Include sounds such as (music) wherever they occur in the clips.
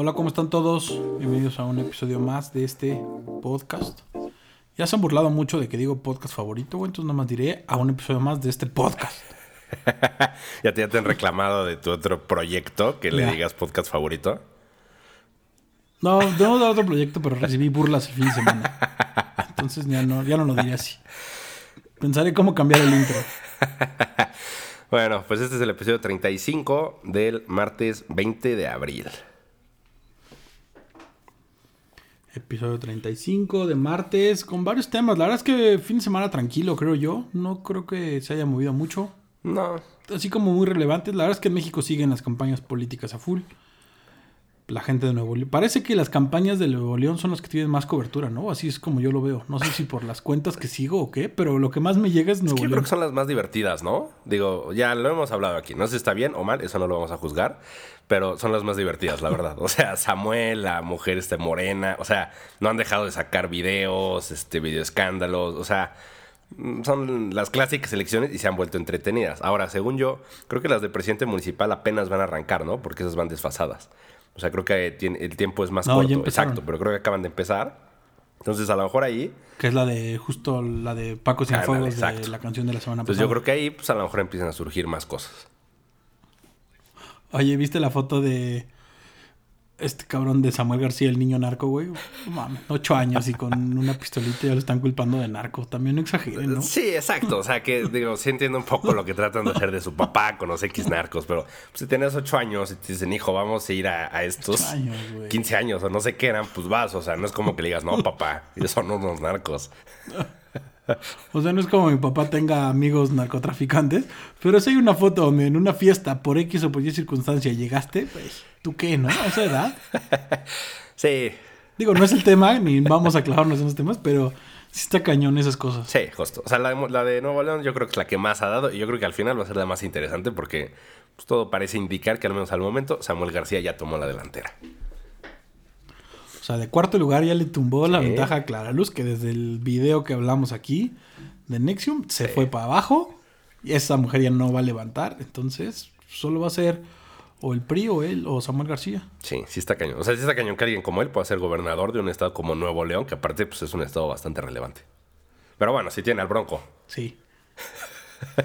Hola, ¿cómo están todos? Bienvenidos a un episodio más de este podcast. Ya se han burlado mucho de que digo podcast favorito, entonces nada más diré a un episodio más de este podcast. (laughs) ya, te, han reclamado de tu otro proyecto que le digas podcast favorito. No, tengo otro proyecto, pero recibí burlas el fin de semana. Entonces ya no, ya no lo diré así. Pensaré cómo cambiar el intro. (laughs) bueno, pues este es el episodio 35 del martes 20 de abril. Episodio 35 de martes con varios temas. La verdad es que fin de semana tranquilo, creo yo. No creo que se haya movido mucho. No. Así como muy relevantes. La verdad es que en México siguen las campañas políticas a full la gente de Nuevo León. Parece que las campañas de Nuevo León son las que tienen más cobertura, ¿no? Así es como yo lo veo. No sé si por las cuentas que sigo o qué, pero lo que más me llega es Nuevo es que Yo creo que son las más divertidas, ¿no? Digo, ya lo hemos hablado aquí. No sé si está bien o mal, eso no lo vamos a juzgar, pero son las más divertidas, la verdad. (laughs) O sea, Samuel, la mujer este morena, o sea, no han dejado de sacar videos, este, video escándalos, o sea, son las clásicas elecciones y se han vuelto entretenidas. Ahora, según yo, creo que las de presidente municipal apenas van a arrancar, ¿no? Porque esas van desfasadas. O sea, creo que el tiempo es más corto. Exacto, pero creo que acaban de empezar. Entonces, a lo mejor ahí. Que es la de justo la de Paco Cienfuegos de la canción de la semana pasada. Entonces, yo creo que ahí, pues a lo mejor empiezan a surgir más cosas. Oye, ¿viste la foto de este cabrón de Samuel García, el niño narco, güey. Mames, ocho años y con una pistolita ya lo están culpando de narco. También no exageren, ¿no? Sí, exacto. O sea, que digo, sí entiendo un poco lo que tratan de hacer de su papá con los X narcos, pero pues, si tienes ocho años y te dicen, hijo, vamos a ir a, estos años, 15 años o no sé qué eran, pues vas. O sea, no es como que le digas, no, papá, ellos son unos narcos. (laughs) O sea, no es como mi papá tenga amigos narcotraficantes, pero si hay una foto donde en una fiesta, por X o por Y circunstancia, llegaste, pues, ¿tú qué, no? A esa edad. Sí. Digo, no es el tema, ni vamos a clavarnos en los temas, pero sí está cañón esas cosas. Sí, justo. O sea, la de, Nuevo León yo creo que es la que más ha dado y yo creo que al final va a ser la más interesante porque pues, todo parece indicar que al menos al momento Samuel García ya tomó la delantera. O sea, de cuarto lugar ya le tumbó la ventaja a Clara Luz, que desde el video que hablamos aquí de Nexium se fue para abajo. Y esa mujer ya no va a levantar. Entonces, solo va a ser o el PRI o él o Samuel García. Sí, sí está cañón. O sea, sí está cañón que alguien como él pueda ser gobernador de un estado como Nuevo León, que aparte pues, es un estado bastante relevante. Pero bueno, si tiene al Bronco. Sí.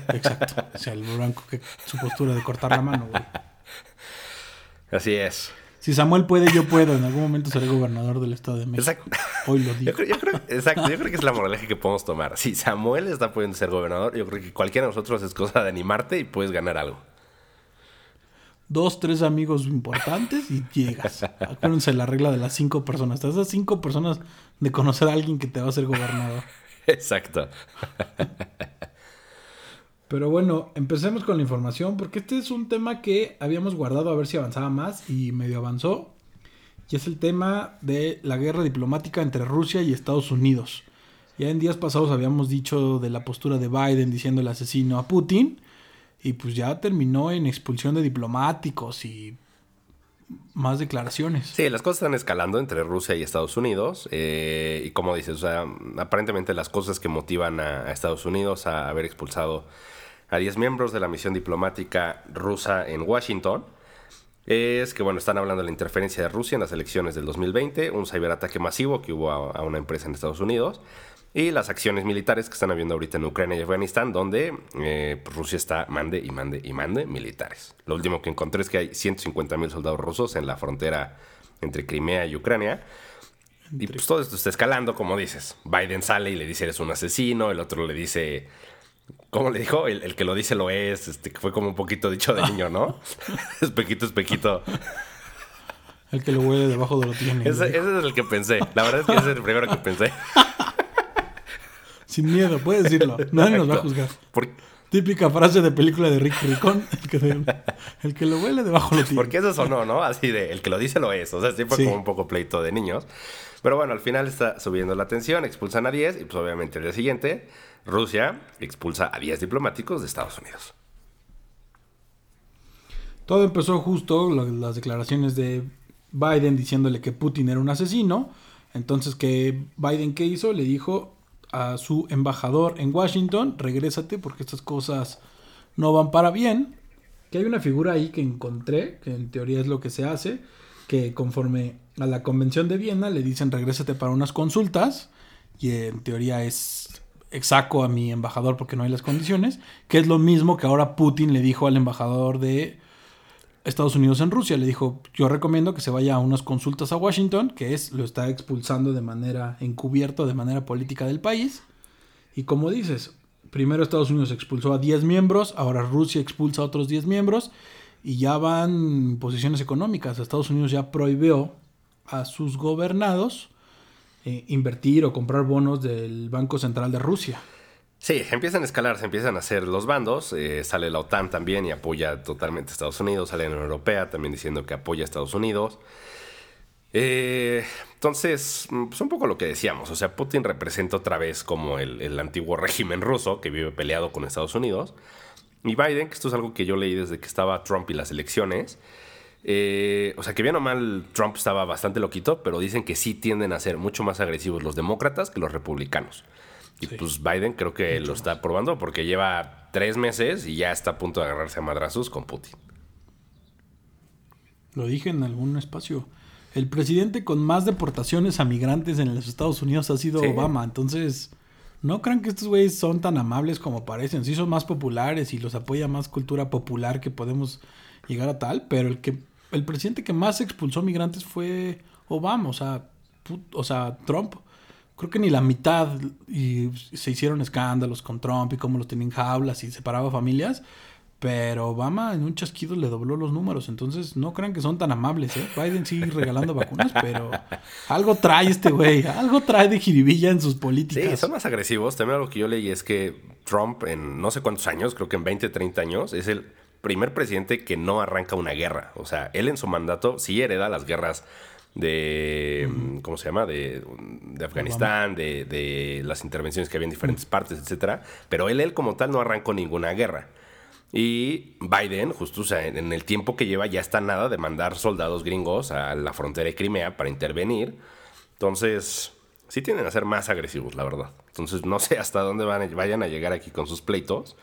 Exacto. O sea, el Bronco que su postura de cortar la mano, güey. (laughs) Así es si Samuel puede, yo puedo. En algún momento seré gobernador del Estado de México. Exacto. Hoy lo digo. Yo creo, exacto, yo creo que es la moraleja que podemos tomar. Si Samuel está pudiendo ser gobernador, yo creo que cualquiera de nosotros es cosa de animarte y puedes ganar algo. Dos, tres amigos importantes y llegas. Acuérdense la regla de las cinco personas. Te das cinco personas de conocer a alguien que te va a ser gobernador. (laughs) Exacto. Pero bueno, empecemos con la información porque este es un tema que habíamos guardado a ver si avanzaba más y medio avanzó. Y es el tema de la guerra diplomática entre Rusia y Estados Unidos. Ya en días pasados habíamos dicho de la postura de Biden diciendo el asesino a Putin. Y pues ya terminó en expulsión de diplomáticos y más declaraciones. Sí, las cosas están escalando entre Rusia y Estados Unidos. Eh, y como dices, o sea, aparentemente las cosas que motivan a Estados Unidos a haber expulsado a 10 miembros de la misión diplomática rusa en Washington es que, bueno, están hablando de la interferencia de Rusia en las elecciones del 2020, un ciberataque masivo que hubo a, una empresa en Estados Unidos y las acciones militares que están habiendo ahorita en Ucrania y Afganistán, donde eh, pues, Rusia está mande y mande y mande militares. Lo último que encontré es que hay 150 mil soldados rusos en la frontera entre Crimea y Ucrania. Y pues todo esto está escalando, como dices. Biden sale y le dice eres un asesino, el otro le dice ¿Cómo le dijo? El, que lo dice lo es. Este, que fue como un poquito dicho de niño, ¿no? (laughs) (laughs) espequito, espequito. El que lo huele debajo de lo tiene. Ese, es el que pensé. La verdad es que ese es el primero que pensé. Sin miedo, puedes decirlo. (laughs) Nadie nos va a juzgar. Típica frase de película de Rick Ricón. El que, lo huele debajo lo tiene. Porque eso sonó, ¿no? Así de el que lo dice lo es. O sea, sí fue como un poco pleito de niños. Pero bueno, al final está subiendo la tensión, expulsan a 10 y pues obviamente el día siguiente Rusia expulsa a 10 diplomáticos de Estados Unidos. Todo empezó justo las declaraciones de Biden diciéndole que Putin era un asesino. Entonces, que Biden qué hizo? Le dijo a su embajador en Washington, regrésate porque estas cosas no van para bien. Que hay una figura ahí que encontré, que en teoría es lo que se hace, que conforme a la Convención de Viena le dicen regrésate para unas consultas y en teoría es exaco a mi embajador porque no hay las condiciones, que es lo mismo que ahora Putin le dijo al embajador de Estados Unidos en Rusia. Le dijo, yo recomiendo que se vaya a unas consultas a Washington, que es, lo está expulsando de manera encubierta, de manera política del país. Y como dices, primero Estados Unidos expulsó a 10 miembros, ahora Rusia expulsa a otros 10 miembros y ya van posiciones económicas. Estados Unidos ya prohibió a sus gobernados eh, invertir o comprar bonos del Banco Central de Rusia. Sí, empiezan a escalar, se empiezan a hacer los bandos. Eh, sale la OTAN también y apoya totalmente a Estados Unidos. Sale la Unión Europea también diciendo que apoya a Estados Unidos. Eh, entonces, pues un poco lo que decíamos. O sea, Putin representa otra vez como el, el antiguo régimen ruso que vive peleado con Estados Unidos. Y Biden, que esto es algo que yo leí desde que estaba Trump y las elecciones. Eh, o sea, que bien o mal, Trump estaba bastante loquito, pero dicen que sí tienden a ser mucho más agresivos los demócratas que los republicanos. Y pues Biden creo que lo está probando porque lleva tres meses y ya está a punto de agarrarse a madrazos con Putin. Lo dije en algún espacio. El presidente con más deportaciones a migrantes en los Estados Unidos ha sido Obama. Entonces, no crean que estos güeyes son tan amables como parecen. Sí son más populares y los apoya más cultura popular que podemos llegar a tal. Pero el que el presidente que más expulsó migrantes fue Obama. O sea, o sea Trump. Creo que ni la mitad. Y se hicieron escándalos con Trump y cómo los tenía en jaulas y separaba familias. Pero Obama en un chasquido le dobló los números. Entonces no crean que son tan amables, ¿eh? Biden sigue regalando vacunas, pero algo trae este güey. Algo trae de jiribilla en sus políticas. Sí, son más agresivos. También algo que yo leí es que Trump en no sé cuántos años, creo que en 20, 30 años, es el primer presidente que no arranca una guerra. O sea, él en su mandato sí hereda las guerras de, ¿cómo se llama? De, de Afganistán, de, de, las intervenciones que había en diferentes partes, etcétera. Pero él, él como tal no arrancó ninguna guerra. Y Biden, justo o sea, en el tiempo que lleva, ya está nada de mandar soldados gringos a la frontera de Crimea para intervenir. Entonces, sí tienden a ser más agresivos, la verdad. Entonces, no sé hasta dónde van, vayan a llegar aquí con sus pleitos.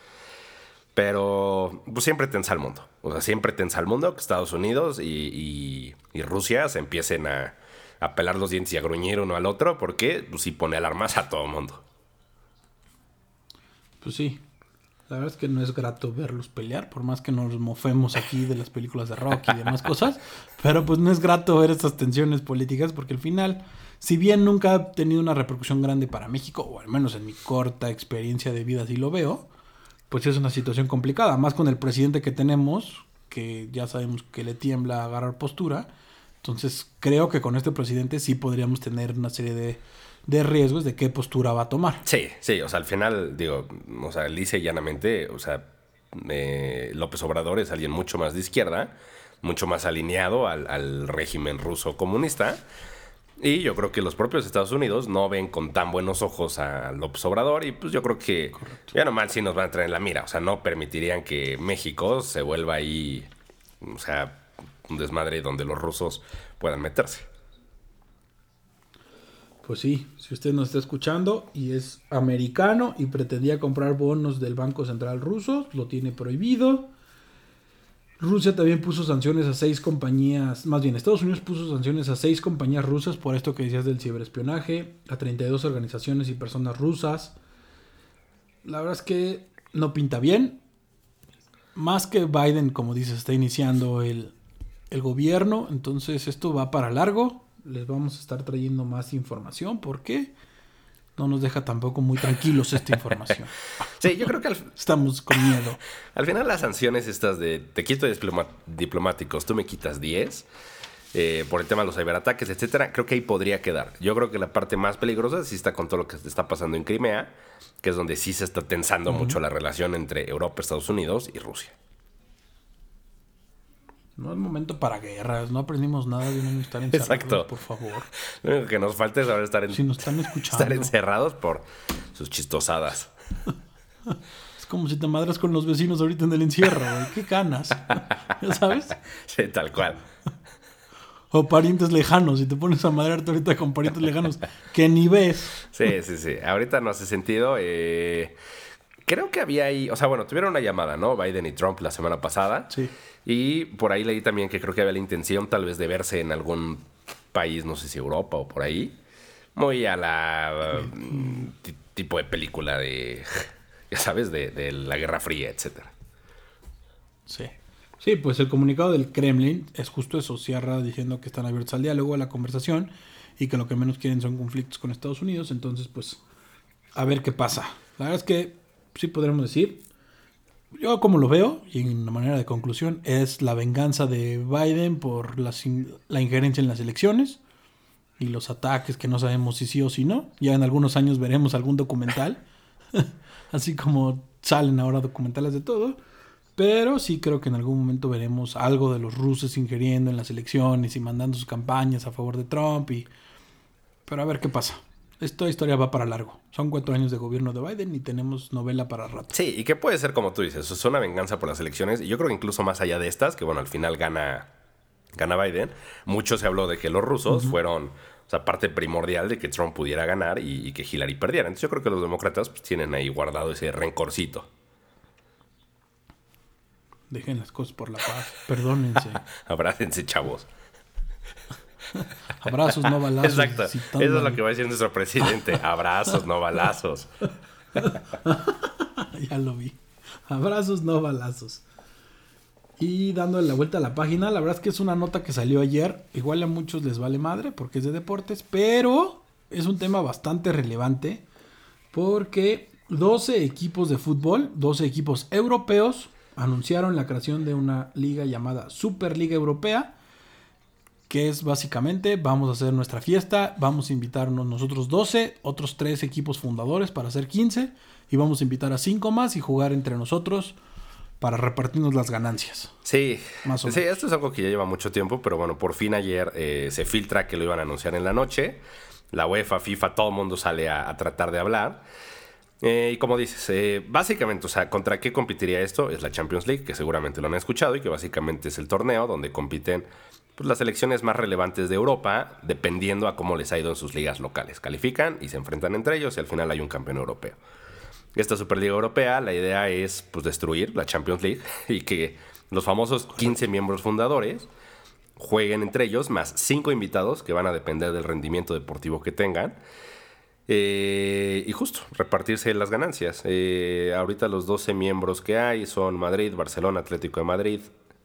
Pero pues, siempre tensa el mundo. O sea, siempre tensa el mundo que Estados Unidos y, Rusia se empiecen a, a, pelar los dientes y a gruñir uno al otro porque pues, sí pone alarmas a todo el mundo. Pues sí, la verdad es que no es grato verlos pelear, por más que nos mofemos aquí de las películas de rock y demás cosas. Pero pues no es grato ver estas tensiones políticas porque al final, si bien nunca ha tenido una repercusión grande para México, o al menos en mi corta experiencia de vida así lo veo, pues es una situación complicada. Más con el presidente que tenemos, que ya sabemos que le tiembla agarrar postura. Entonces creo que con este presidente sí podríamos tener una serie de de riesgos de qué postura va a tomar. Sí, sí, o sea, al final, digo, o sea, dice llanamente, o sea, eh, López Obrador es alguien mucho más de izquierda, mucho más alineado al, régimen ruso comunista. Y yo creo que los propios Estados Unidos no ven con tan buenos ojos a López Obrador y pues yo creo que ya nomás sí nos van a traer en la mira. O sea, no permitirían que México se vuelva ahí, o sea, un desmadre donde los rusos puedan meterse. Pues sí, si usted nos está escuchando y es americano y pretendía comprar bonos del Banco Central ruso, lo tiene prohibido. Rusia también puso sanciones a seis compañías, más bien Estados Unidos puso sanciones a seis compañías rusas por esto que decías del ciberespionaje, a 32 organizaciones y personas rusas. La verdad es que no pinta bien. Más que Biden, como dices, está iniciando el, el gobierno, entonces esto va para largo les vamos a estar trayendo más información porque no nos deja tampoco muy tranquilos esta información. (laughs) sí, yo creo que (laughs) estamos con miedo. Al final las sanciones estas de te quito diplomáticos, tú me quitas 10 eh, por el tema de los ciberataques, etcétera, creo que ahí podría quedar. Yo creo que la parte más peligrosa sí está con todo lo que está pasando en Crimea, que es donde sí se está tensando mucho la relación entre Europa, Estados Unidos y Rusia. No es momento para guerras, no aprendimos nada de no estar encerrados, Exacto. por favor. (laughs) Lo único que nos falta es ahora estar, si nos están escuchando. estar encerrados por sus chistosadas. (laughs) Es como si te madras con los vecinos ahorita en el encierro, güey. Qué canas. (laughs) ¿Ya sabes? Sí, tal cual. O parientes lejanos, y te pones a madrearte ahorita con parientes lejanos que ni ves. Sí, sí, sí. Ahorita no hace sentido. Eh creo que había ahí, o sea, bueno, tuvieron una llamada, ¿no? Biden y Trump la semana pasada. Sí. Y por ahí leí también que creo que había la intención tal vez de verse en algún país, no sé si Europa o por ahí. Muy a la mm, ti- tipo de película de, (laughs) ya sabes, de, de la Guerra Fría, etcétera. Sí. Sí, pues el comunicado del Kremlin es justo eso, cierra diciendo que están abiertos al diálogo, a la conversación y que lo que menos quieren son conflictos con Estados Unidos, entonces pues a ver qué pasa. La verdad es que sí podremos decir, yo como lo veo, y en una manera de conclusión, es la venganza de Biden por in- la injerencia en las elecciones y los ataques que no sabemos si sí o si no. Ya en algunos años veremos algún documental, (laughs) así como salen ahora documentales de todo. Pero sí creo que en algún momento veremos algo de los rusos ingiriendo en las elecciones y mandando sus campañas a favor de Trump. Y... Pero a ver qué pasa. Esta historia va para largo. Son cuatro años de gobierno de Biden y tenemos novela para rato. Sí, y que puede ser como tú dices, es una venganza por las elecciones. Y yo creo que incluso más allá de estas, que bueno, al final gana, gana Biden, mucho se habló de que los rusos fueron, o sea, parte primordial de que Trump pudiera ganar y, y que Hillary perdiera. Entonces yo creo que los demócratas pues, tienen ahí guardado ese rencorcito. Dejen las cosas por la paz. Perdónense. (laughs) Abrácense, chavos. (laughs) (laughs) Abrazos, no balazos. Exacto. citando Eso es lo que va a decir nuestro presidente. Abrazos, no balazos. (laughs) ya lo vi. Abrazos, no balazos. Y dándole la vuelta a la página, la verdad es que es una nota que salió ayer. Igual a muchos les vale madre porque es de deportes, pero es un tema bastante relevante porque 12 equipos de fútbol, 12 equipos europeos, anunciaron la creación de una liga llamada Superliga Europea, que es básicamente vamos a hacer nuestra fiesta, vamos a invitarnos nosotros 12, otros 3 equipos fundadores para hacer 15 y vamos a invitar a 5 más y jugar entre nosotros para repartirnos las ganancias. Sí, Más o sí, menos. esto es algo que ya lleva mucho tiempo, pero bueno, por fin ayer eh, se filtra que lo iban a anunciar en la noche. La UEFA, FIFA, todo el mundo sale a, a tratar de hablar. Eh, y como dices, eh, básicamente, o sea, ¿contra qué competiría esto? Es la Champions League, que seguramente lo han escuchado y que básicamente es el torneo donde compiten pues, las selecciones más relevantes de Europa, dependiendo a cómo les ha ido en sus ligas locales. Califican y se enfrentan entre ellos y al final hay un campeón europeo. Esta Superliga Europea, la idea es pues, destruir la Champions League (laughs) y que los famosos 15 miembros fundadores jueguen entre ellos, más 5 invitados que van a depender del rendimiento deportivo que tengan. Eh, y justo, repartirse las ganancias. Eh, ahorita los 12 miembros que hay son Madrid, Barcelona, Atlético de Madrid,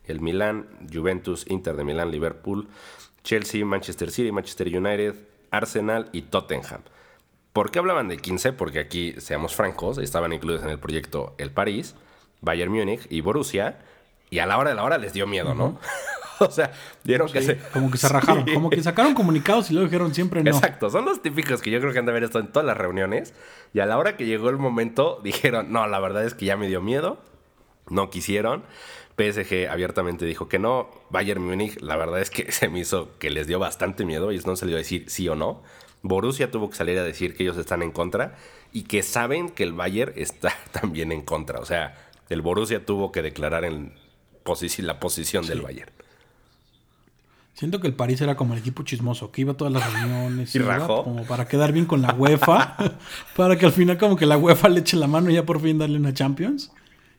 el Milán, Juventus, Inter de Milán, Liverpool, Chelsea, Manchester City, Manchester United, Arsenal y Tottenham. ¿Por qué hablaban de 15? Porque aquí, seamos francos, estaban incluidos en el proyecto el París, Bayern Múnich y Borussia. Y a la hora de la hora les dio miedo, ¿no? (laughs) o sea, dieron que se... Como que se rajaron, Sí. como que sacaron comunicados y luego dijeron siempre no. Exacto, son los típicos que yo creo que han de haber estado en todas las reuniones. Y a la hora que llegó el momento, dijeron, no, la verdad es que ya me dio miedo. No quisieron. PSG abiertamente dijo que no. Bayern Múnich, la verdad es que (laughs) se me hizo que les dio bastante miedo. Ellos no salió a decir sí o no. Borussia tuvo que salir a decir que ellos están en contra y que saben que el Bayern (laughs) está también en contra. O sea, el Borussia tuvo que declarar en la posición del Bayern. Siento que el París era como el equipo chismoso, que iba a todas las reuniones. (laughs) ¿Y rajó? Como para quedar bien con la UEFA. para que al final como que la UEFA le eche la mano y ya por fin darle una Champions.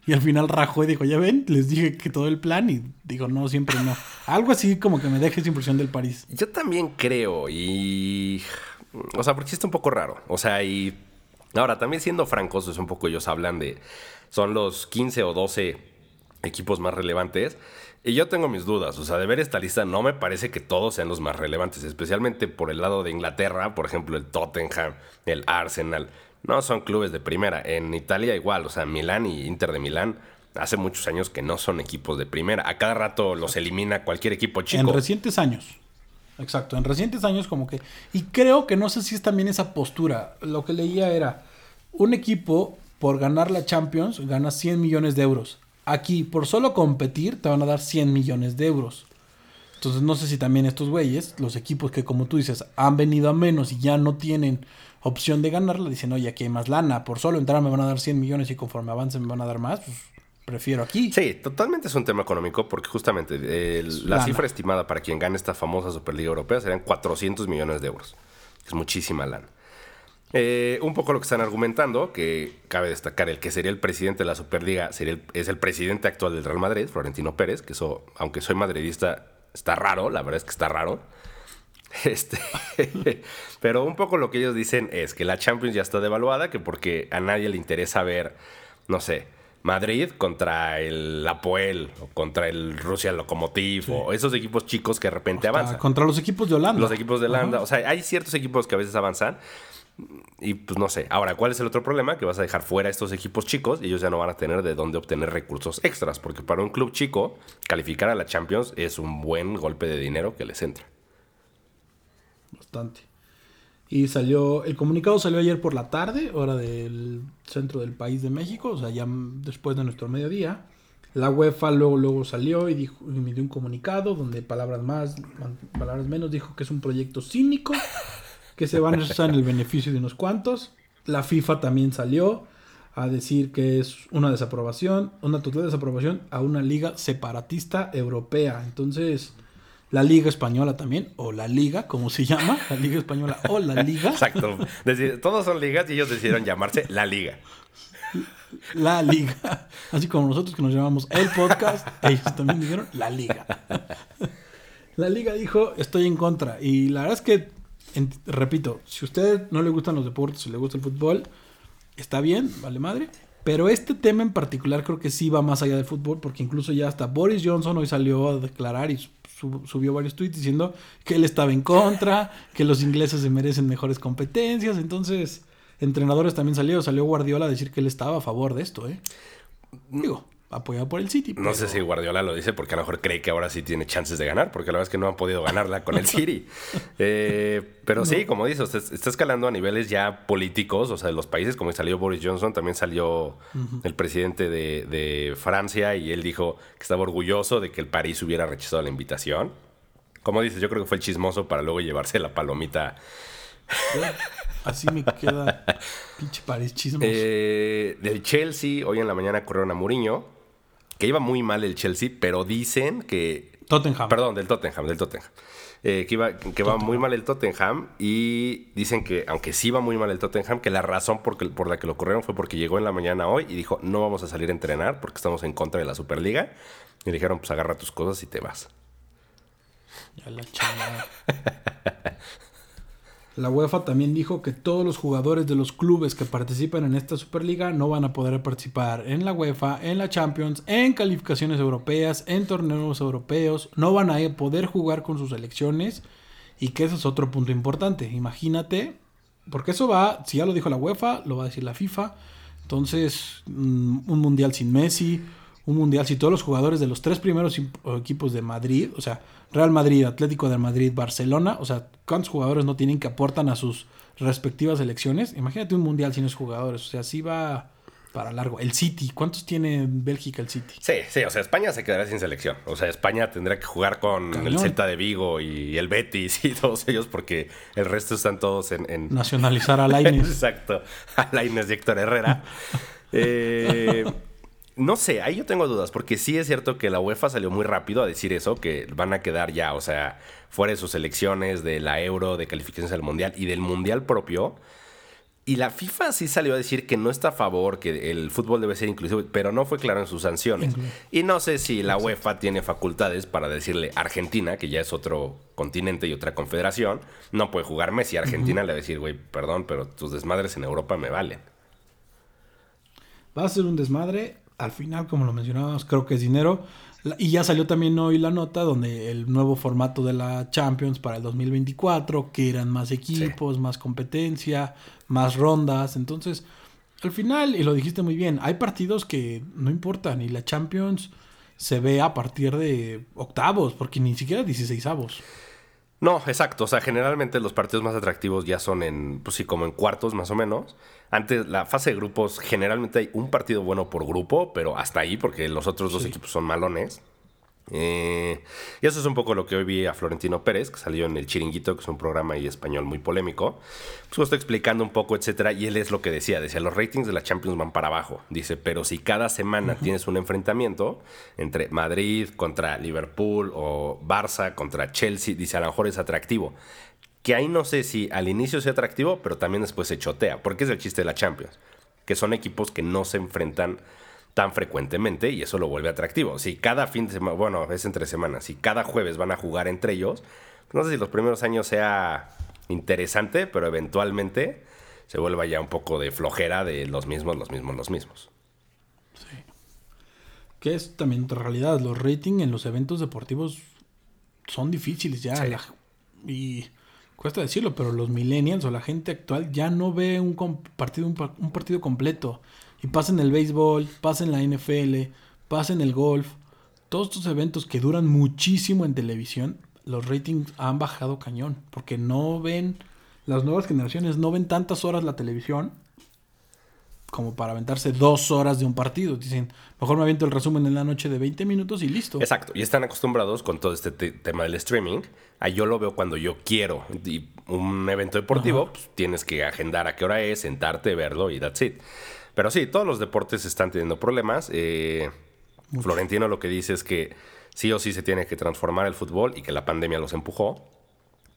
Y al final rajó y dijo, ya ven, les dije que todo el plan y digo, no, siempre no. Algo así como que me deja esa impresión del París. Yo también creo y... O sea, porque está un poco raro. O sea, y... Ahora, también siendo francos, es un poco ellos hablan de... Son los 15 o 12 equipos más relevantes. Y yo tengo mis dudas. O sea, de ver esta lista no me parece que todos sean los más relevantes. Especialmente por el lado de Inglaterra. Por ejemplo, el Tottenham, el Arsenal. No son clubes de primera. En Italia igual. O sea, Milán y Inter de Milán... Hace muchos años que no son equipos de primera. A cada rato los elimina cualquier equipo chico. En recientes años. Exacto, en recientes años como que... Y creo que no sé si es también esa postura. Lo que leía era, un equipo por ganar la Champions gana 100 millones de euros. Aquí, por solo competir, te van a dar 100 millones de euros. Entonces no sé si también estos güeyes, los equipos que como tú dices, han venido a menos y ya no tienen opción de ganarla, dicen, oye, aquí hay más lana, por solo entrar me van a dar 100 millones y conforme avance me van a dar más, pues prefiero aquí. Sí, totalmente es un tema económico porque justamente eh, la Lana. cifra estimada para quien gane esta famosa Superliga Europea serían 400 millones de euros. Es muchísima lana. Eh, un poco lo que están argumentando, que cabe destacar, el que sería el presidente de la Superliga sería es el presidente actual del Real Madrid, Florentino Pérez, que eso, aunque soy madridista, está raro, la verdad es que está raro. Este, (laughs) pero un poco lo que ellos dicen es que la Champions ya está devaluada, que porque a nadie le interesa ver, no sé, Madrid contra el Apoel o contra el Rusia Lokomotiv o esos equipos chicos que de repente avanzan. Contra los equipos de Holanda. Los equipos de Holanda. O sea, hay ciertos equipos que a veces avanzan. Y pues no sé. Ahora, ¿cuál es el otro problema? Que vas a dejar fuera a estos equipos chicos y ellos ya no van a tener de dónde obtener recursos extras. Porque para un club chico, calificar a la Champions es un buen golpe de dinero que les entra. Bastante. Y salió, el comunicado salió ayer por la tarde, hora del centro del país de México, o sea, ya después de nuestro mediodía. La UEFA luego, luego salió y dijo, emitió un comunicado donde palabras más, palabras menos, dijo que es un proyecto cínico, que se van a usar en el beneficio de unos cuantos. La FIFA también salió a decir que es una desaprobación, una total desaprobación a una liga separatista europea. Entonces, la Liga Española también, o la Liga, como se llama, la Liga Española o la Liga. Exacto. todos son ligas y ellos decidieron llamarse la Liga. La Liga. Así como nosotros que nos llamamos el podcast, ellos también dijeron la Liga. La Liga dijo, estoy en contra. Y la verdad es que, repito, si a usted no le gustan los deportes, si le gusta el fútbol, está bien, vale madre. Pero este tema en particular creo que sí va más allá del fútbol, porque incluso ya hasta Boris Johnson hoy salió a declarar y subió varios tweets diciendo que él estaba en contra, que los ingleses se merecen mejores competencias. Entonces, entrenadores también salieron. Salió Guardiola a decir que él estaba a favor de esto, ¿eh? Digo, apoyado por el City. No sé si Guardiola lo dice porque a lo mejor cree que ahora sí tiene chances de ganar, porque la verdad es que no han podido ganarla con el (laughs) City. Eh, pero sí, como dices, está escalando a niveles ya políticos, o sea, de los países, como salió Boris Johnson, también salió el presidente de, de, Francia y él dijo que estaba orgulloso de que el París hubiera rechazado la invitación. Como dices, yo creo que fue el chismoso para luego llevarse la palomita. Así me queda (laughs) pinche París chismoso. Eh, del Chelsea, hoy en la mañana corrieron a Mourinho que iba muy mal el Chelsea, pero dicen que... Tottenham. Perdón, del Tottenham, del Tottenham. Eh, que iba, que va muy mal el Tottenham y dicen que, aunque sí va muy mal el Tottenham, que la razón por, por la que lo corrieron fue porque llegó en la mañana hoy y dijo, no vamos a salir a entrenar porque estamos en contra de la Superliga. Y dijeron, pues agarra tus cosas y te vas. Ya la (laughs) La UEFA también dijo que todos los jugadores de los clubes que participan en esta Superliga no van a poder participar en la UEFA, en la Champions, en calificaciones europeas, en torneos europeos, no van a poder jugar con sus selecciones. Y que ese es otro punto importante. Imagínate, porque eso va, si ya lo dijo la UEFA, lo va a decir la FIFA, entonces mm, un mundial sin Messi, un mundial si todos los jugadores de los tres primeros equipos de Madrid, o sea, Real Madrid, Atlético de Madrid, Barcelona, o sea, ¿cuántos jugadores no tienen que aportan a sus respectivas elecciones? Imagínate un mundial sin esos jugadores, o sea, así va para largo. El City, ¿cuántos tiene Bélgica el City? Sí, sí, o sea, España se quedará sin selección. O sea, España tendrá que jugar con el Celta de Vigo y el Betis y (laughs) todos ellos porque el resto están todos en... Nacionalizar a Lainez. (laughs) Exacto, a Lainez y Héctor Herrera. (laughs) eh, no sé, ahí yo tengo dudas, porque sí es cierto que la UEFA salió muy rápido a decir eso, que van a quedar ya, o sea, fuera de sus elecciones, de la Euro, de calificaciones al Mundial y del Mundial propio. Y la FIFA sí salió a decir que no está a favor, que el fútbol debe ser inclusivo, pero no fue claro en sus sanciones. Y no sé si la UEFA tiene facultades para decirle a Argentina, que ya es otro continente y otra confederación, no puede jugar Messi. Argentina le va a decir, güey, perdón, pero tus desmadres en Europa me valen. Va a ser un desmadre al final, como lo mencionábamos, creo que es dinero. Y ya salió también hoy la nota donde el nuevo formato de la Champions para el 2024, que eran más equipos, más competencia, más rondas. Entonces, al final, y lo dijiste muy bien, hay partidos que no importan y la Champions se ve a partir de octavos, porque ni siquiera 16 avos. No, exacto. O sea, generalmente los partidos más atractivos ya son en, pues sí, como en cuartos más o menos. Antes, la fase de grupos, generalmente hay un partido bueno por grupo, pero hasta ahí, porque los otros dos equipos son malones. Eh, y eso es un poco lo que hoy vi a Florentino Pérez, que salió en El Chiringuito, que es un programa ahí español muy polémico. Pues estoy explicando un poco, etcétera, y él es lo que decía: decía, los ratings de la Champions van para abajo. Dice, pero si cada semana tienes un enfrentamiento entre Madrid contra Liverpool o Barça contra Chelsea, dice, a lo mejor es atractivo. que ahí no sé si al inicio sea atractivo, pero también después se chotea, porque es el chiste de la Champions, que son equipos que no se enfrentan tan frecuentemente y eso lo vuelve atractivo. Si cada fin de semana, bueno, es entre semanas, si cada jueves van a jugar entre ellos, no sé si los primeros años sea interesante, pero eventualmente se vuelva ya un poco de flojera de los mismos, los mismos, los mismos. Sí. Que es también otra realidad. Los ratings en los eventos deportivos son difíciles ya. y cuesta decirlo, pero los millennials o la gente actual ya no ve un partido, un, partido completo. Y pasa en el béisbol, pasa en la NFL, pasa en el golf. Todos estos eventos que duran muchísimo en televisión, los ratings han bajado cañón. Porque no ven, las nuevas generaciones no ven tantas horas la televisión como para aventarse dos horas de un partido. Dicen, mejor me aviento el resumen en la noche de 20 minutos y listo. Exacto. Y están acostumbrados con todo este tema del streaming. A yo lo veo cuando yo quiero. Y un evento deportivo, pues, tienes que agendar a qué hora es, sentarte, verlo y that's it. Pero sí, todos los deportes están teniendo problemas. Eh, Florentino lo que dice es que sí o sí se tiene que transformar el fútbol y que la pandemia los empujó.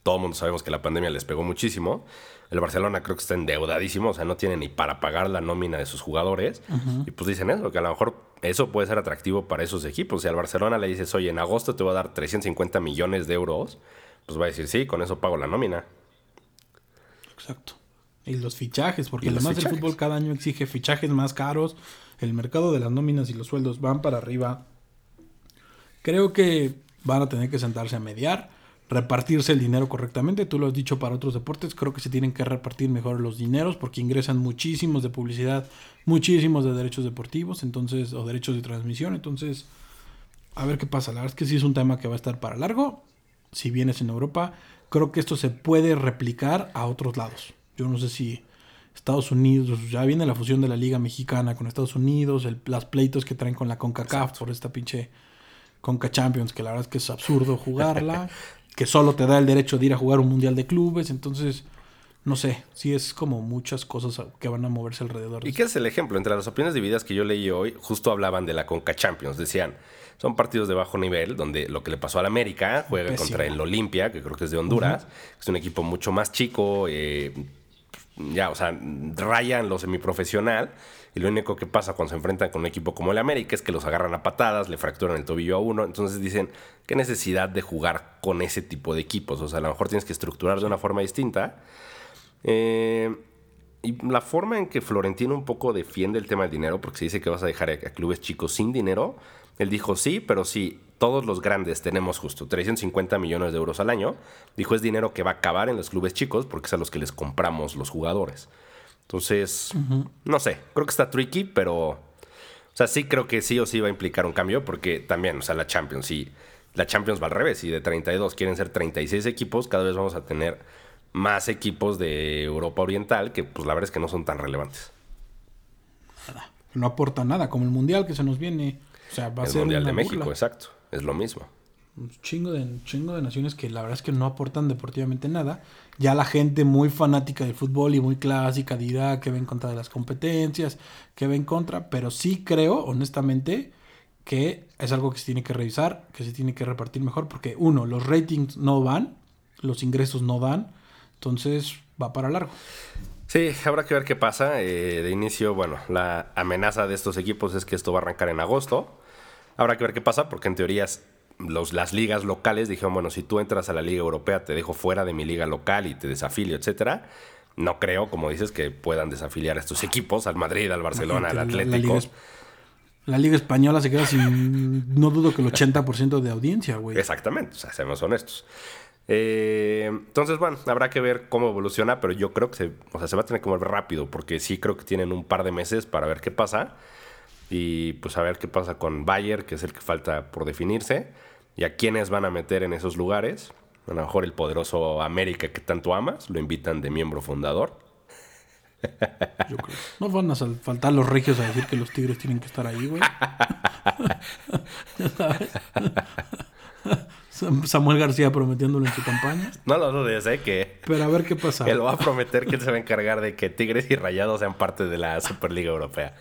Todo el mundo sabemos que la pandemia les pegó muchísimo. El Barcelona creo que está endeudadísimo, o sea, no tiene ni para pagar la nómina de sus jugadores. Y pues dicen eso, que a lo mejor eso puede ser atractivo para esos equipos. Si al Barcelona le dices, oye, en agosto te voy a dar 350 millones de euros, pues va a decir, sí, con eso pago la nómina. Exacto. Y los fichajes, porque además el fútbol cada año exige fichajes más caros. El mercado de las nóminas y los sueldos van para arriba. Creo que van a tener que sentarse a mediar repartirse el dinero correctamente. Tú lo has dicho para otros deportes, creo que se tienen que repartir mejor los dineros porque ingresan muchísimos de publicidad, muchísimos de derechos deportivos, entonces o derechos de transmisión, entonces a ver qué pasa. La verdad es que sí es un tema que va a estar para largo. Si vienes en Europa, creo que esto se puede replicar a otros lados. Yo no sé si Estados Unidos, ya viene la fusión de la Liga Mexicana con Estados Unidos, el, las pleitos que traen con la CONCACAF por esta pinche Conca Champions, que la verdad es que es absurdo jugarla. (laughs) que solo te da el derecho de ir a jugar un mundial de clubes. Entonces, no sé, sí es como muchas cosas que van a moverse alrededor. ¿Y qué es el ejemplo? Entre las opiniones divididas que yo leí hoy, justo hablaban de la Conca Champions. Decían, son partidos de bajo nivel, donde lo que le pasó al América, juega contra el Olimpia, que creo que es de Honduras, es un equipo mucho más chico, eh, ya, o sea, rayan lo semiprofesional. Y lo único que pasa cuando se enfrentan con un equipo como el América es que los agarran a patadas, le fracturan el tobillo a uno. Entonces dicen, ¿qué necesidad de jugar con ese tipo de equipos? O sea, a lo mejor tienes que estructurar de una forma distinta. Eh, y la forma en que Florentino un poco defiende el tema del dinero, porque se dice que vas a dejar a clubes chicos sin dinero, él dijo sí, pero sí, todos los grandes tenemos justo 350 millones de euros al año, dijo es dinero que va a acabar en los clubes chicos porque es a los que les compramos los jugadores. Entonces, no sé, creo que está tricky, pero. O sea, sí creo que sí o sí va a implicar un cambio, porque también, o sea, la Champions, sí. La Champions va al revés, y de 32 quieren ser 36 equipos, cada vez vamos a tener más equipos de Europa Oriental que, pues, la verdad es que no son tan relevantes. Nada. No aporta nada, como el Mundial que se nos viene. O sea, va a el ser. Mundial de México, exacto. Es lo mismo un chingo de, chingo de naciones que la verdad es que no aportan deportivamente nada. Ya la gente muy fanática del fútbol y muy clásica dirá que va en contra de las competencias, que va en contra, pero sí creo, honestamente, que es algo que se tiene que revisar, que se tiene que repartir mejor, porque uno, los ratings no van, los ingresos no dan, entonces va para largo. Sí, habrá que ver qué pasa. Eh, de inicio, bueno, la amenaza de estos equipos es que esto va a arrancar en agosto. Habrá que ver qué pasa, porque en teoría las ligas locales dijeron, bueno, si tú entras a la liga europea, te dejo fuera de mi liga local y te desafilio, etcétera. No creo, como dices, que puedan desafiliar a estos equipos, al Madrid, al Barcelona, al Atlético. La, liga, Española se queda sin, no dudo que el 80% de audiencia, güey. Exactamente, o sea, seamos honestos. Eh, entonces, bueno, habrá que ver cómo evoluciona, pero yo creo que se, o sea, se va a tener que mover rápido, porque sí creo que tienen un par de meses para ver qué pasa. Y pues a ver qué pasa con Bayer, que es el que falta por definirse y a quiénes van a meter en esos lugares. A lo mejor el poderoso América que tanto amas, lo invitan de miembro fundador. Yo creo. No van a faltar los regios a decir que los tigres tienen que estar ahí, güey. (laughs) Samuel García prometiéndolo en su campaña. No lo dudes, ¿eh? Que Pero a ver qué pasa. Él va a prometer que él se va a encargar de que Tigres y Rayados sean parte de la Superliga Europea.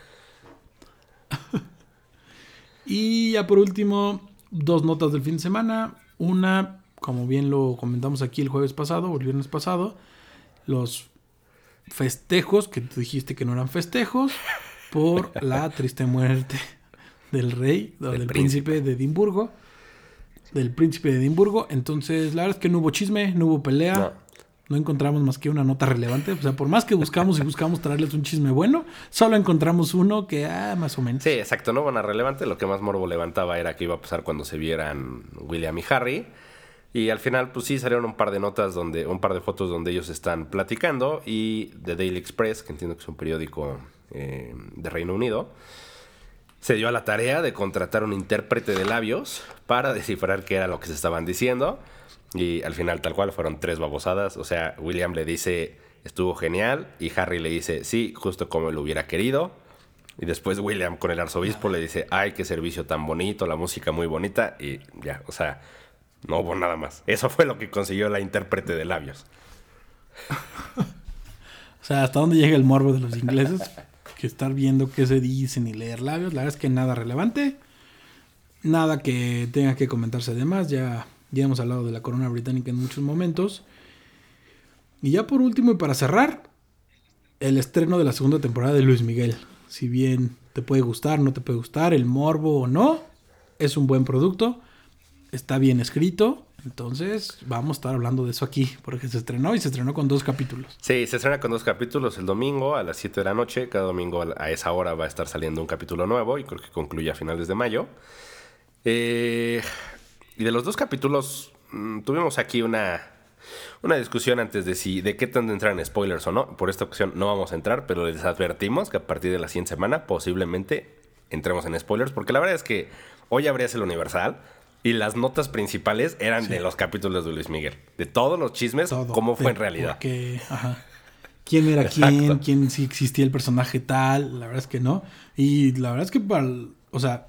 (laughs) y ya por último, dos notas del fin de semana. Una, como bien lo comentamos aquí el jueves pasado o el viernes pasado, los festejos que tú dijiste que no eran festejos por la (laughs) triste muerte del rey, o del, príncipe. de Edimburgo. Del príncipe de Edimburgo. Entonces, la verdad es que no hubo chisme, no hubo pelea. No. Encontramos más que una nota relevante. O sea, por más que buscamos y buscamos traerles un chisme bueno, solo encontramos uno que, ah, más o menos. Sí, exacto, no una relevante. Lo que más morbo levantaba era que iba a pasar cuando se vieran William y Harry. Y al final, pues sí, salieron un par de notas donde, un par de fotos donde ellos están platicando. Y The Daily Express, que entiendo que es un periódico eh, de Reino Unido, se dio a la tarea de contratar un intérprete de labios para descifrar qué era lo que se estaban diciendo. Y al final, tal cual, fueron tres babosadas. O sea, William le dice, estuvo genial. Y Harry le dice, sí, justo como lo hubiera querido. Y después William con el arzobispo le dice, ay, qué servicio tan bonito, la música muy bonita. Y ya, o sea, no hubo nada más. Eso fue lo que consiguió la intérprete de labios. (laughs) o sea, ¿hasta dónde llega el morbo de los ingleses? que estar viendo qué se dicen y leer labios. La verdad es que nada relevante. Nada que tenga que comentarse además. Ya, ya hemos hablado de la corona británica en muchos momentos. Y ya por último y para cerrar, el estreno de la segunda temporada de Luis Miguel. Si bien te puede gustar, no te puede gustar, el morbo o no, es un buen producto. Está bien escrito. Entonces, vamos a estar hablando de eso aquí, porque se estrenó y se estrenó con dos capítulos. Sí, se estrena con dos capítulos el domingo a las 7 de la noche. Cada domingo a esa hora va a estar saliendo un capítulo nuevo y creo que concluye a finales de mayo. Eh, y de los dos capítulos, mm, tuvimos aquí una, una discusión antes de si de qué tanto entrar en spoilers o no. Por esta ocasión no vamos a entrar, pero les advertimos que a partir de la siguiente semana posiblemente entremos en spoilers, porque la verdad es que hoy habría el Universal y las notas principales eran de los capítulos de Luis Miguel. De todos los chismes, cómo fue en realidad. ¿Quién era (laughs) quién? ¿Quién si existía el personaje tal? La verdad es que no. Y la verdad es que, para, o sea,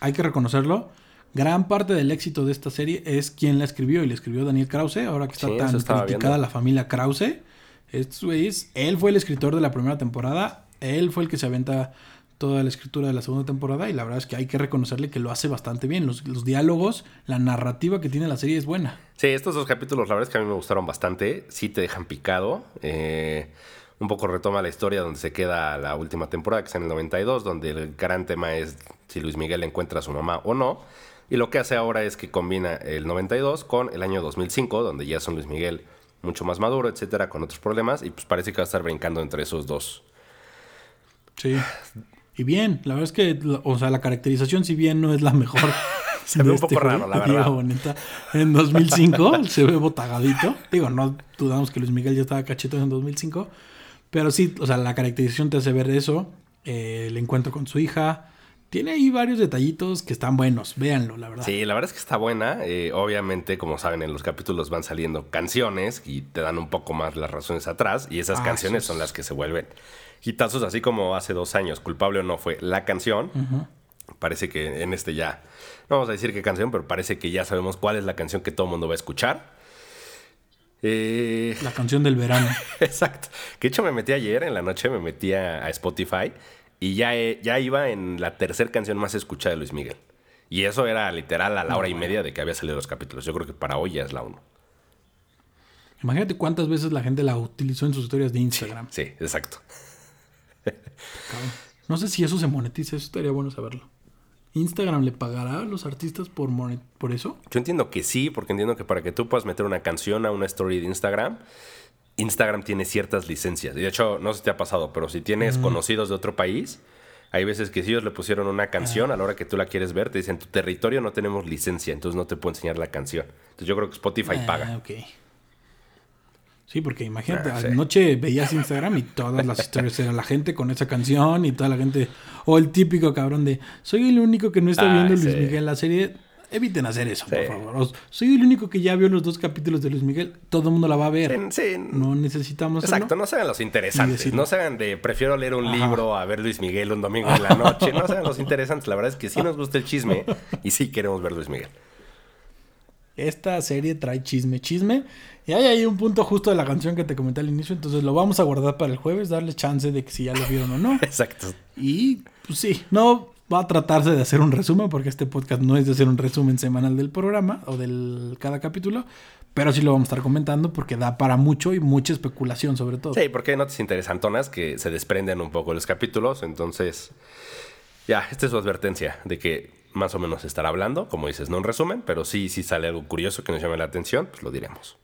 hay que reconocerlo. Gran parte del éxito de esta serie es quien la escribió. Y la escribió Daniel Krause. Ahora que está tan criticada la familia Krause. es, él fue el escritor de la primera temporada. Él fue el que se aventa toda la escritura de la segunda temporada y la verdad es que hay que reconocerle que lo hace bastante bien. Los, diálogos, la narrativa que tiene la serie es buena. Sí, estos dos capítulos la verdad es que a mí me gustaron bastante. Sí te dejan picado. Eh, un poco retoma la historia donde se queda la última temporada, que es en el 92, donde el gran tema es si Luis Miguel encuentra a su mamá o no. Y lo que hace ahora es que combina el 92 con el año 2005, donde ya son Luis Miguel mucho más maduro, etcétera, con otros problemas. Y pues parece que va a estar brincando entre esos dos. Sí. Y bien, la verdad es que, o sea, la caracterización, si bien no es la mejor. (laughs) se ve un este poco raro, la verdad. En 2005 (laughs) se ve botagadito. Digo, no dudamos que Luis Miguel ya estaba cachetón en 2005. Pero sí, o sea, la caracterización te hace ver eso. Eh, el encuentro con su hija. Tiene ahí varios detallitos que están buenos. Véanlo, la verdad. Sí, la verdad es que está buena. Eh, obviamente, como saben, en los capítulos van saliendo canciones y te dan un poco más las razones atrás. Y esas ah, canciones son las que se vuelven hitazos, así como hace dos años, culpable o no fue la canción. Parece que en este ya, no vamos a decir qué canción, pero parece que ya sabemos cuál es la canción que todo el mundo va a escuchar. Eh, la canción del verano. (laughs) Exacto. Que hecho me metí ayer en la noche, me metí a, Spotify y ya, ya iba en la tercera canción más escuchada de Luis Miguel. Y eso era literal a la hora y media de que había salido los capítulos. Yo creo que para hoy ya es la uno. Imagínate cuántas veces la gente la utilizó en sus historias de Instagram. sí exacto. No sé si eso se monetiza, eso estaría bueno saberlo. ¿Instagram le pagará a los artistas por, por eso? Yo entiendo que sí, porque entiendo que para que tú puedas meter una canción a una story de Instagram, Instagram tiene ciertas licencias. Y de hecho, no sé si te ha pasado, pero si tienes mm. conocidos de otro país, hay veces que si ellos le pusieron una canción, ah. a la hora que tú la quieres ver, te dicen, tu territorio no tenemos licencia, entonces no te puedo enseñar la canción. Entonces yo creo que Spotify ah, paga. Sí, porque imagínate, ah, anoche veías Instagram y todas las historias era la gente con esa canción y toda la gente. O el típico cabrón de soy el único que no está viendo Luis Miguel la serie. Eviten hacer eso, por favor. soy el único que ya vio los dos capítulos de Luis Miguel. Todo el mundo la va a ver. Sí. No necesitamos. Exacto, no sean los interesantes. No sean de prefiero leer un libro a ver Luis Miguel un domingo en la (laughs) noche. No sean los interesantes. La verdad es que sí nos gusta el chisme y sí queremos ver Luis Miguel. Esta serie trae chisme, chisme. Y hay ahí un punto justo de la canción que te comenté al inicio, entonces lo vamos a guardar para el jueves, darle chance de que si ya lo vieron o no. (laughs) Exacto. Y pues sí, no, Va a tratarse de hacer un resumen, porque este podcast no es de hacer un resumen semanal del programa o del cada capítulo, pero sí lo vamos a estar comentando porque da para mucho y mucha especulación sobre todo. Sí, porque hay notas interesantonas que se desprenden un poco de los capítulos, entonces ya, esta es su advertencia de que más o menos estará hablando, como dices, no un resumen, pero sí, si sale algo curioso que nos llame la atención, pues lo diremos.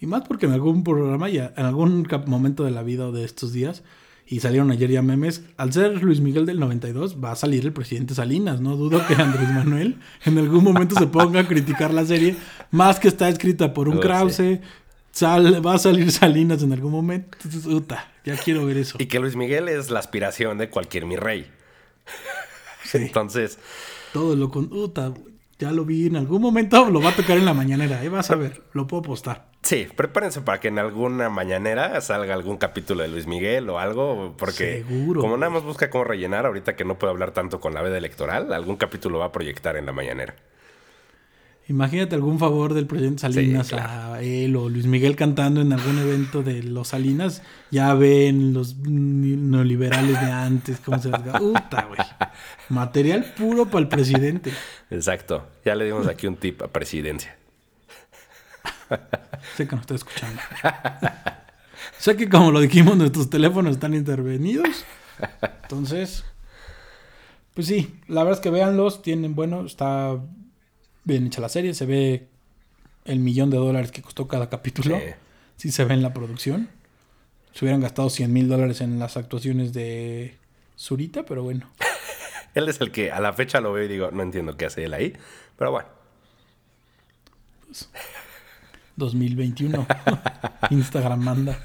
Y más porque en algún programa ya, en algún momento de la vida de estos días, y salieron ayer ya memes, al ser Luis Miguel del 92, va a salir el presidente Salinas. No dudo que Andrés Manuel en algún momento se ponga a criticar la serie, más que está escrita por un oh, Krause. va a salir Salinas en algún momento. Entonces, ya quiero ver eso. Y que Luis Miguel es la aspiración de cualquier mi rey. Entonces. Todo lo con. Uta, ya lo vi en algún momento, (laughs) lo va a tocar en la mañanera. Ahí vas a ver, lo puedo postar. Sí, prepárense para que en alguna mañanera salga algún capítulo de Luis Miguel o algo, porque Seguro. como nada más busca cómo rellenar, ahorita que no puede hablar tanto con la veda electoral, algún capítulo va a proyectar en la mañanera. Imagínate algún favor del presidente Salinas a él o Luis Miguel cantando en algún evento de los Salinas. Ya ven los neoliberales de antes, cómo se les Uta, güey. Material puro para el presidente. Exacto. Ya le dimos aquí un tip a presidencia. sé que nos está escuchando. sé que como lo dijimos, nuestros teléfonos están intervenidos. Entonces, pues sí, la verdad es que véanlos, tienen, bueno, está bien hecha la serie, se ve el millón de dólares que costó cada capítulo. Sí. se ve en la producción. Se hubieran gastado 100 mil dólares en las actuaciones de Zurita, pero bueno. (laughs) él es el que a la fecha lo veo y digo, no entiendo qué hace él ahí, pero bueno. 2021. Pues, (laughs) Instagram manda.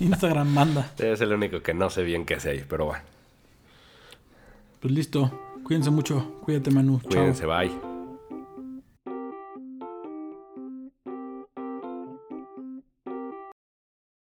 Instagram manda. Es el único que no sé bien qué hace ahí, pero bueno. Pues listo. Cuídense mucho. Cuídate, Manu. Cuídense, bye.